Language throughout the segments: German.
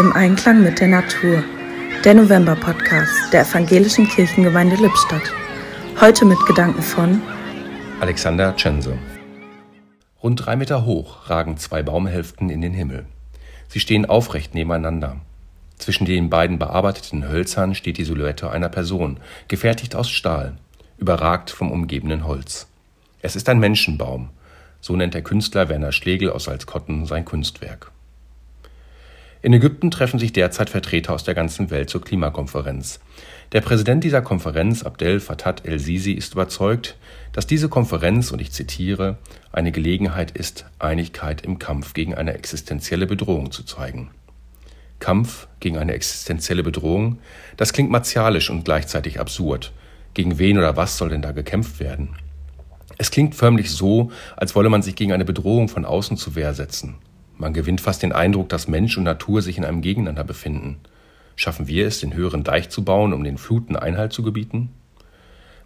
Im Einklang mit der Natur. Der November-Podcast der Evangelischen Kirchengemeinde Lippstadt. Heute mit Gedanken von Alexander Tschense. Rund drei Meter hoch ragen zwei Baumhälften in den Himmel. Sie stehen aufrecht nebeneinander. Zwischen den beiden bearbeiteten Hölzern steht die Silhouette einer Person, gefertigt aus Stahl, überragt vom umgebenden Holz. Es ist ein Menschenbaum, so nennt der Künstler Werner Schlegel aus Salzkotten sein Kunstwerk. In Ägypten treffen sich derzeit Vertreter aus der ganzen Welt zur Klimakonferenz. Der Präsident dieser Konferenz, Abdel Fattah el-Sisi, ist überzeugt, dass diese Konferenz, und ich zitiere, eine Gelegenheit ist, Einigkeit im Kampf gegen eine existenzielle Bedrohung zu zeigen. Kampf gegen eine existenzielle Bedrohung, das klingt martialisch und gleichzeitig absurd. Gegen wen oder was soll denn da gekämpft werden? Es klingt förmlich so, als wolle man sich gegen eine Bedrohung von außen zu Wehr setzen. Man gewinnt fast den Eindruck, dass Mensch und Natur sich in einem Gegeneinander befinden. Schaffen wir es, den höheren Deich zu bauen, um den Fluten Einhalt zu gebieten?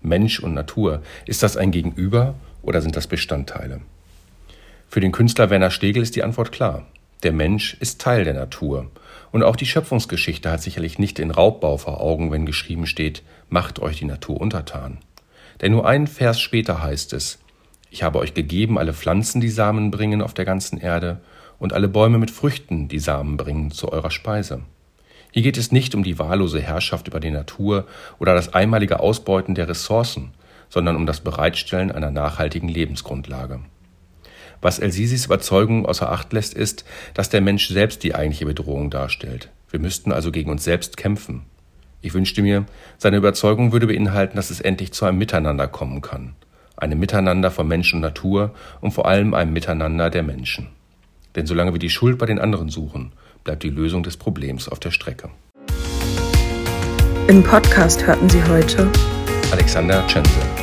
Mensch und Natur, ist das ein Gegenüber oder sind das Bestandteile? Für den Künstler Werner Stegel ist die Antwort klar. Der Mensch ist Teil der Natur. Und auch die Schöpfungsgeschichte hat sicherlich nicht den Raubbau vor Augen, wenn geschrieben steht, macht euch die Natur untertan. Denn nur einen Vers später heißt es, ich habe euch gegeben alle Pflanzen, die Samen bringen auf der ganzen Erde, und alle Bäume mit Früchten, die Samen bringen, zu eurer Speise. Hier geht es nicht um die wahllose Herrschaft über die Natur oder das einmalige Ausbeuten der Ressourcen, sondern um das Bereitstellen einer nachhaltigen Lebensgrundlage. Was El-Sisis Überzeugung außer Acht lässt, ist, dass der Mensch selbst die eigentliche Bedrohung darstellt. Wir müssten also gegen uns selbst kämpfen. Ich wünschte mir, seine Überzeugung würde beinhalten, dass es endlich zu einem Miteinander kommen kann. Einem Miteinander von Mensch und Natur und vor allem einem Miteinander der Menschen. Denn solange wir die Schuld bei den anderen suchen, bleibt die Lösung des Problems auf der Strecke. Im Podcast hörten Sie heute Alexander Tschense.